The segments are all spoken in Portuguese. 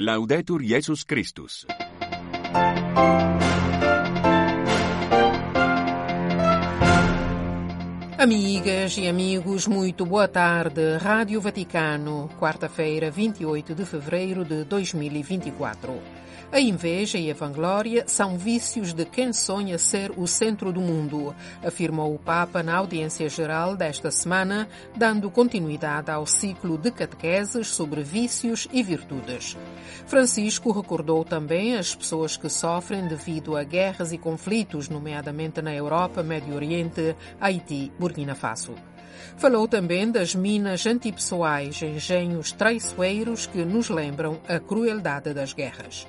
Laudetur Jesus Christus. Amigas e amigos, muito boa tarde. Rádio Vaticano, quarta-feira, 28 de fevereiro de 2024. A inveja e a vanglória são vícios de quem sonha ser o centro do mundo, afirmou o Papa na audiência geral desta semana, dando continuidade ao ciclo de catequeses sobre vícios e virtudes. Francisco recordou também as pessoas que sofrem devido a guerras e conflitos, nomeadamente na Europa, Médio Oriente, Haiti, Burkina Faso. Falou também das minas antipessoais, engenhos traiçoeiros que nos lembram a crueldade das guerras.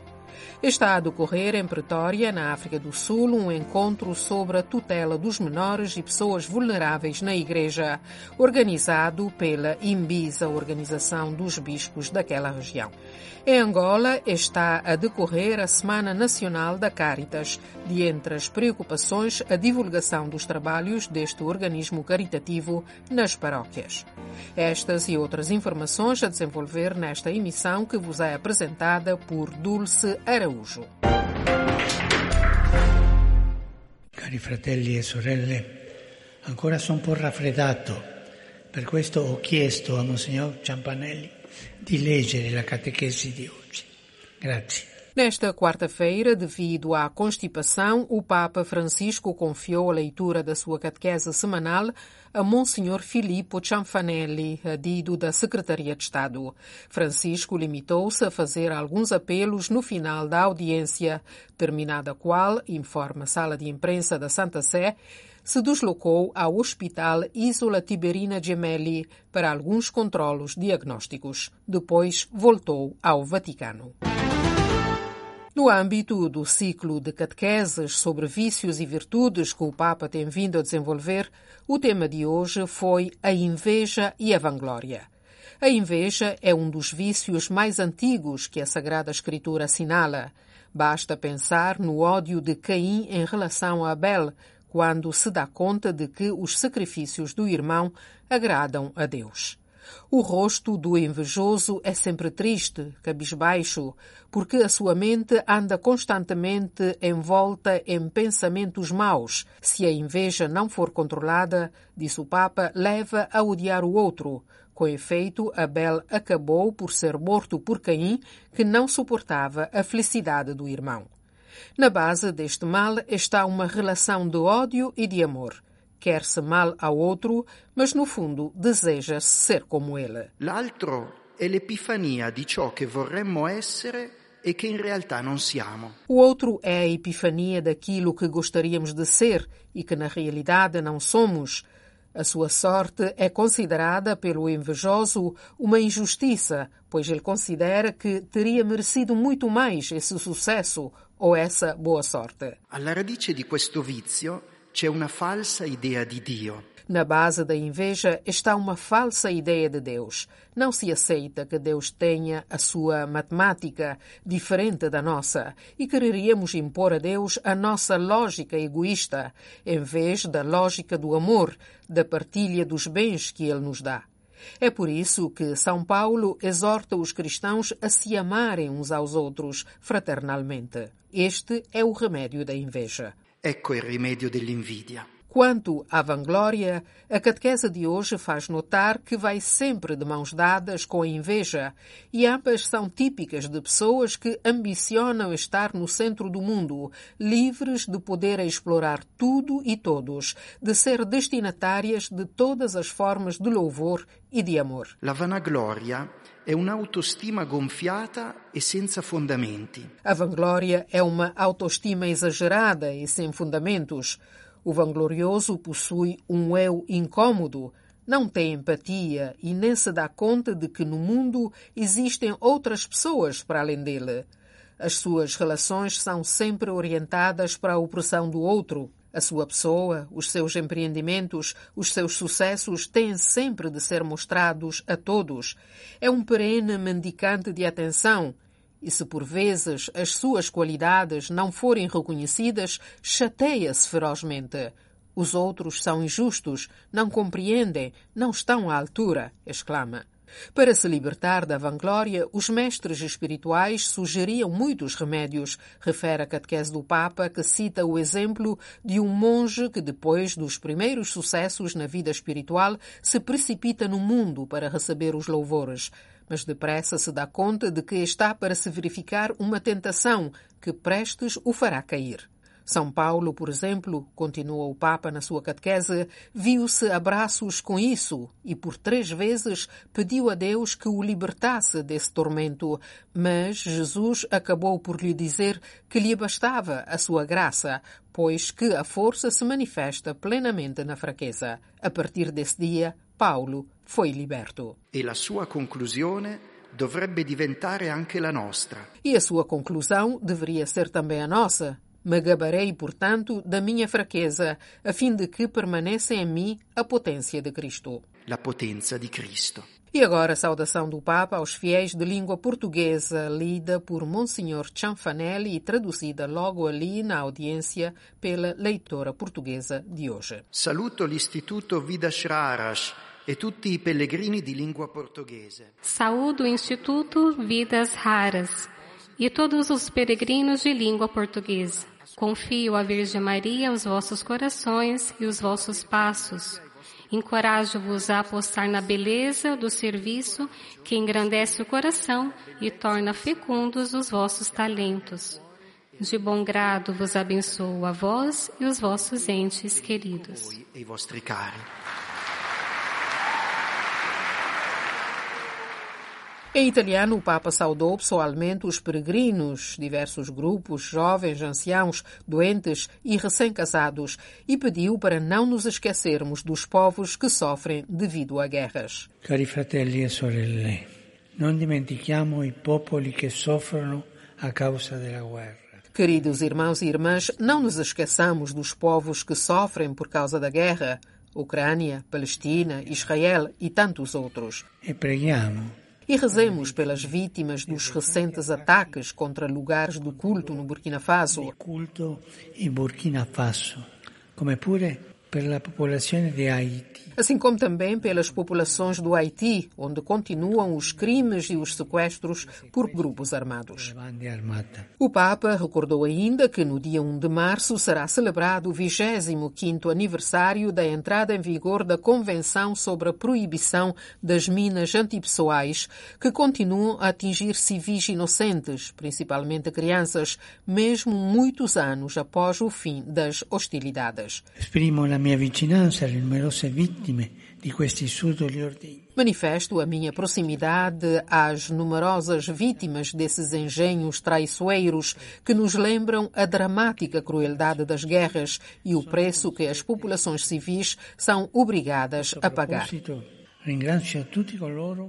Está a decorrer em Pretória, na África do Sul, um encontro sobre a tutela dos menores e pessoas vulneráveis na Igreja, organizado pela IMBIS, a Organização dos Bispos daquela região. Em Angola está a decorrer a Semana Nacional da Caritas, de entre as preocupações a divulgação dos trabalhos deste organismo caritativo nas paróquias. Estas e outras informações a desenvolver nesta emissão que vos é apresentada por Dulce Araújo. Cari fratelli e sorelle, ancora sono un po' raffreddato, per questo ho chiesto a Monsignor Ciampanelli di leggere la catechesi di oggi. Grazie. Nesta quarta-feira, devido à constipação, o Papa Francisco confiou a leitura da sua catequese semanal a Monsenhor Filippo Cianfanelli, adido da Secretaria de Estado. Francisco limitou-se a fazer alguns apelos no final da audiência, terminada a qual, informa a sala de imprensa da Santa Sé, se deslocou ao Hospital Isola Tiberina Gemelli para alguns controlos diagnósticos. Depois voltou ao Vaticano. No âmbito do ciclo de catequeses sobre vícios e virtudes que o Papa tem vindo a desenvolver, o tema de hoje foi a inveja e a vanglória. A inveja é um dos vícios mais antigos que a Sagrada Escritura assinala. Basta pensar no ódio de Caim em relação a Abel, quando se dá conta de que os sacrifícios do irmão agradam a Deus. O rosto do invejoso é sempre triste, cabisbaixo, porque a sua mente anda constantemente envolta em pensamentos maus. Se a inveja não for controlada, disse o Papa, leva a odiar o outro. Com efeito, Abel acabou por ser morto por Caim, que não suportava a felicidade do irmão. Na base deste mal está uma relação de ódio e de amor quer-se mal ao outro, mas no fundo deseja ser como ele. L'altro è l'epifania di ciò che vorremmo essere e che in realtà non siamo. O outro é a epifania daquilo que gostaríamos de ser e que na realidade não somos. A sua sorte é considerada pelo invejoso uma injustiça, pois ele considera que teria merecido muito mais esse sucesso ou essa boa sorte. Alla radice di questo vizio c'è una falsa idea di Dio. Na base da inveja está uma falsa ideia de Deus. Não se aceita que Deus tenha a sua matemática diferente da nossa e quereríamos impor a Deus a nossa lógica egoísta, em vez da lógica do amor, da partilha dos bens que Ele nos dá. É por isso que São Paulo exorta os cristãos a se amarem uns aos outros fraternalmente. Este é o remédio da inveja. Ecco il rimedio dell'invidia. Quanto à vanglória, a catequese de hoje faz notar que vai sempre de mãos dadas com a inveja, e ambas são típicas de pessoas que ambicionam estar no centro do mundo, livres de poder explorar tudo e todos, de ser destinatárias de todas as formas de louvor e de amor. La vanagloria è un'autostima gonfiata e senza fondamenti. A vanglória é uma autoestima exagerada e sem fundamentos. O vanglorioso possui um eu incômodo, não tem empatia e nem se dá conta de que no mundo existem outras pessoas para além dele. As suas relações são sempre orientadas para a opressão do outro. A sua pessoa, os seus empreendimentos, os seus sucessos têm sempre de ser mostrados a todos. É um perene mendicante de atenção e se por vezes as suas qualidades não forem reconhecidas, chateia-se ferozmente. Os outros são injustos, não compreendem, não estão à altura, exclama. Para se libertar da vanglória, os mestres espirituais sugeriam muitos remédios, refere a catequese do Papa, que cita o exemplo de um monge que, depois dos primeiros sucessos na vida espiritual, se precipita no mundo para receber os louvores mas depressa se dá conta de que está para se verificar uma tentação que prestes o fará cair. São Paulo, por exemplo, continua o Papa na sua catequese, viu-se a braços com isso e por três vezes pediu a Deus que o libertasse desse tormento, mas Jesus acabou por lhe dizer que lhe bastava a sua graça, pois que a força se manifesta plenamente na fraqueza. A partir desse dia, Paulo foi liberto. E la sua conclusione dovrebbe diventare anche la nostra. E a sua conclusão deveria ser também a nossa. Me gabarei, portanto, da minha fraqueza, a fim de que permaneça em mim a potência de Cristo. La potenza di Cristo. E agora a saudação do Papa aos fiéis de língua portuguesa, lida por Monsenhor Cianfanelli e traduzida logo ali na audiência pela leitora portuguesa de hoje. Saluto l'Istituto Vidas Raras e tutti i pellegrini di lingua portoghese. Saúdo o Instituto Vidas Raras e todos os peregrinos de língua portuguesa. Confio à Virgem Maria os vossos corações e os vossos passos. Encorajo-vos a apostar na beleza do serviço que engrandece o coração e torna fecundos os vossos talentos. De bom grado vos abençoo a vós e os vossos entes queridos. E. Em italiano, o Papa saudou pessoalmente os peregrinos, diversos grupos, jovens, anciãos, doentes e recém-casados, e pediu para não nos esquecermos dos povos que sofrem devido a guerras. Cari fratelli e sorelle, non dimentichiamo i popoli che soffrono a causa della guerra. Queridos irmãos e irmãs, não nos esqueçamos dos povos que sofrem por causa da guerra, Ucrânia, Palestina, Israel e tantos outros. E preghiamo E rezemos pelas vítimas dos recentes ataques contra lugares do culto no Burkina Faso, culto in Burkina Faso, pure per la popolazione di Haiti. assim como também pelas populações do Haiti, onde continuam os crimes e os sequestros por grupos armados. O Papa recordou ainda que no dia 1 de março será celebrado o 25º aniversário da entrada em vigor da Convenção sobre a Proibição das Minas Antipessoais, que continuam a atingir civis inocentes, principalmente crianças, mesmo muitos anos após o fim das hostilidades. Esprimo numerose vittime di questi ordigni. Manifesto a minha proximidade às numerosas vítimas desses engenhos traiçoeiros que nos lembram a dramática crueldade das guerras e o preço que as populações civis são obrigadas a pagar.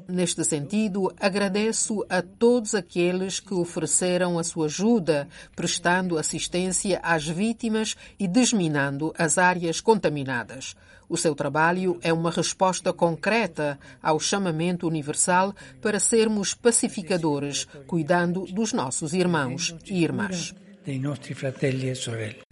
Neste sentido, agradeço a todos aqueles que ofereceram a sua ajuda, prestando assistência às vítimas e desminando as áreas contaminadas. O seu trabalho é uma resposta concreta ao chamamento universal para sermos pacificadores, cuidando dos nossos irmãos e irmãs.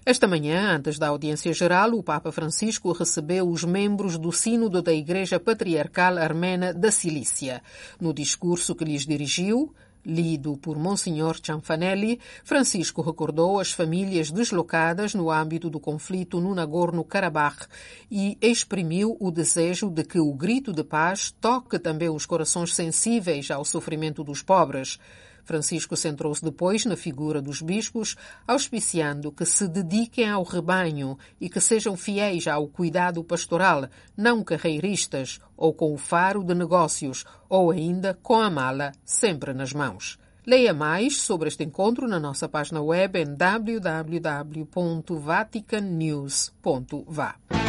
Esta manhã, antes da audiência geral, o Papa Francisco recebeu os membros do Sínodo da Igreja Patriarcal Armena da Cilícia. No discurso que lhes dirigiu, lido por Monsenhor Cianfanelli, Francisco recordou as famílias deslocadas no âmbito do conflito no Nagorno-Karabakh e exprimiu o desejo de que o grito de paz toque também os corações sensíveis ao sofrimento dos pobres. Francisco centrou-se depois na figura dos bispos, auspiciando que se dediquem ao rebanho e que sejam fiéis ao cuidado pastoral, não carreiristas ou com o faro de negócios, ou ainda com a mala sempre nas mãos. Leia mais sobre este encontro na nossa página web em www.vaticannews.va.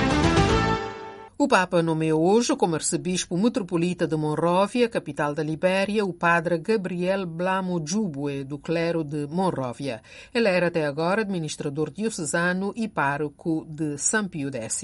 O Papa nomeou hoje como arcebispo metropolita de Monróvia, capital da Libéria, o padre Gabriel Blamo Jubue, do clero de Monróvia. Ele era até agora administrador diocesano e pároco de São Pio X.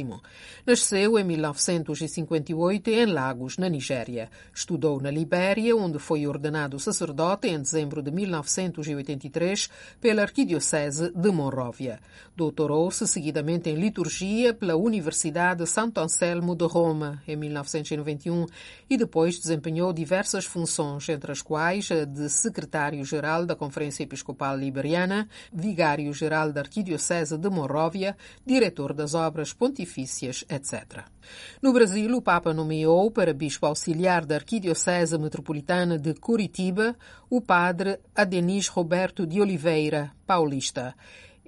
Nasceu em 1958 em Lagos, na Nigéria. Estudou na Libéria, onde foi ordenado sacerdote em dezembro de 1983 pela Arquidiocese de Monróvia. Doutorou-se seguidamente em liturgia pela Universidade Santo Anselmo Anselmo de Roma, em 1991, e depois desempenhou diversas funções, entre as quais a de secretário-geral da Conferência Episcopal Liberiana, vigário-geral da Arquidiocese de Monróvia, diretor das obras pontifícias, etc. No Brasil, o Papa nomeou para bispo auxiliar da Arquidiocese Metropolitana de Curitiba o padre Adenis Roberto de Oliveira, paulista.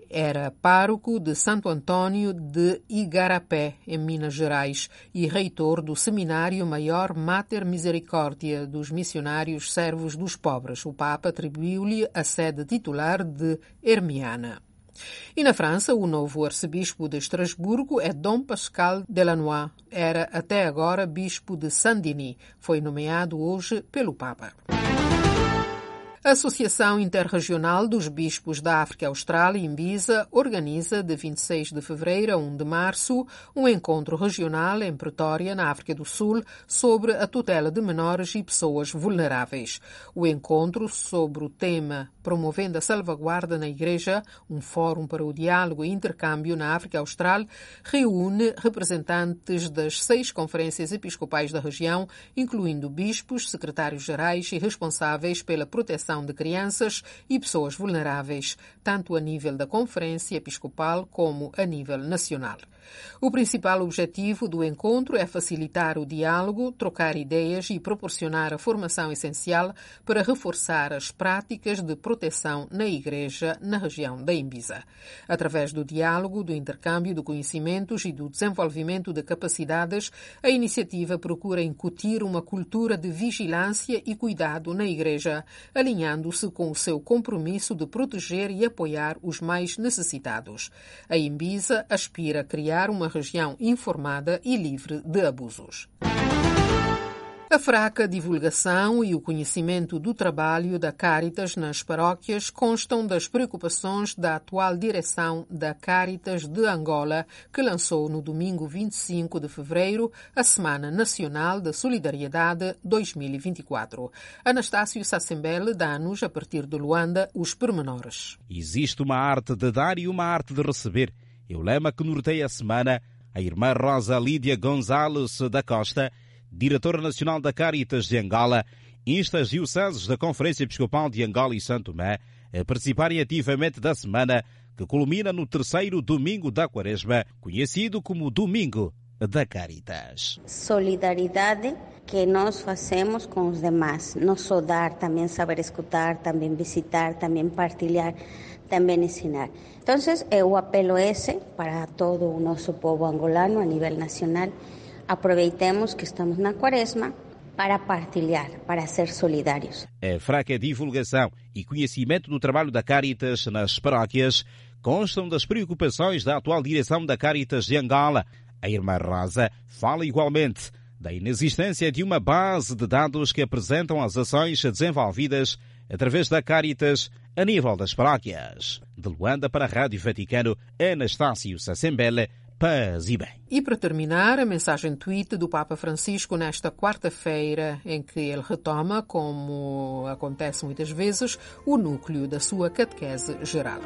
Era pároco de Santo Antônio de Igarapé, em Minas Gerais, e reitor do Seminário Maior Mater Misericórdia dos Missionários Servos dos Pobres. O Papa atribuiu-lhe a sede titular de Hermiana. E na França, o novo arcebispo de Estrasburgo é Dom Pascal Delanois. Era até agora bispo de Saint-Denis. Foi nomeado hoje pelo Papa. A Associação Interregional dos Bispos da África Austral, Imbisa, organiza de 26 de fevereiro a 1 de março um encontro regional em Pretória, na África do Sul, sobre a tutela de menores e pessoas vulneráveis. O encontro sobre o tema Promovendo a Salvaguarda na Igreja, um fórum para o diálogo e intercâmbio na África Austral, reúne representantes das seis conferências episcopais da região, incluindo bispos, secretários-gerais e responsáveis pela proteção de crianças e pessoas vulneráveis, tanto a nível da Conferência Episcopal como a nível nacional. O principal objetivo do encontro é facilitar o diálogo, trocar ideias e proporcionar a formação essencial para reforçar as práticas de proteção na Igreja na região da Imbisa. Através do diálogo, do intercâmbio de conhecimentos e do desenvolvimento de capacidades, a iniciativa procura incutir uma cultura de vigilância e cuidado na Igreja, alinhando-se com o seu compromisso de proteger e apoiar os mais necessitados. A Imbisa aspira a criar uma região informada e livre de abusos. A fraca divulgação e o conhecimento do trabalho da Caritas nas paróquias constam das preocupações da atual direção da Caritas de Angola, que lançou no domingo 25 de fevereiro a Semana Nacional da Solidariedade 2024. Anastácio Sassembele dá-nos, a partir de Luanda, os pormenores. Existe uma arte de dar e uma arte de receber. E o lema que norteia a semana, a irmã Rosa Lídia Gonzalez da Costa, diretora nacional da Caritas de Angola, insta as dioceses da Conferência Episcopal de Angola e Santo Tomé a participarem ativamente da semana que culmina no terceiro domingo da Quaresma, conhecido como Domingo da Caritas. Solidariedade que nós fazemos com os demais, não só dar, também saber escutar, também visitar, também partilhar, também ensinar. Então, o apelo esse para todo o nosso povo angolano a nível nacional. Aproveitemos que estamos na quaresma para partilhar, para ser solidários. A fraca divulgação e conhecimento do trabalho da Caritas nas paróquias constam das preocupações da atual direção da Caritas de Angola. A irmã Rosa fala igualmente da inexistência de uma base de dados que apresentam as ações desenvolvidas através da Caritas a nível das paróquias. De Luanda para a Rádio Vaticano, Anastácio Sassembele, paz e bem. E para terminar, a mensagem tweet do Papa Francisco nesta quarta-feira, em que ele retoma, como acontece muitas vezes, o núcleo da sua catequese geral.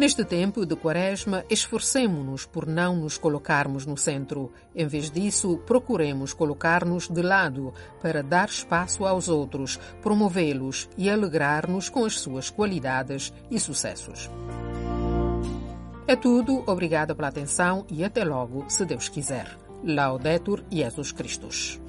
Neste tempo de quaresma, esforcemo-nos por não nos colocarmos no centro. Em vez disso, procuremos colocar-nos de lado para dar espaço aos outros, promovê-los e alegrar-nos com as suas qualidades e sucessos. É tudo, obrigada pela atenção e até logo, se Deus quiser. Laudetur Jesus Christus.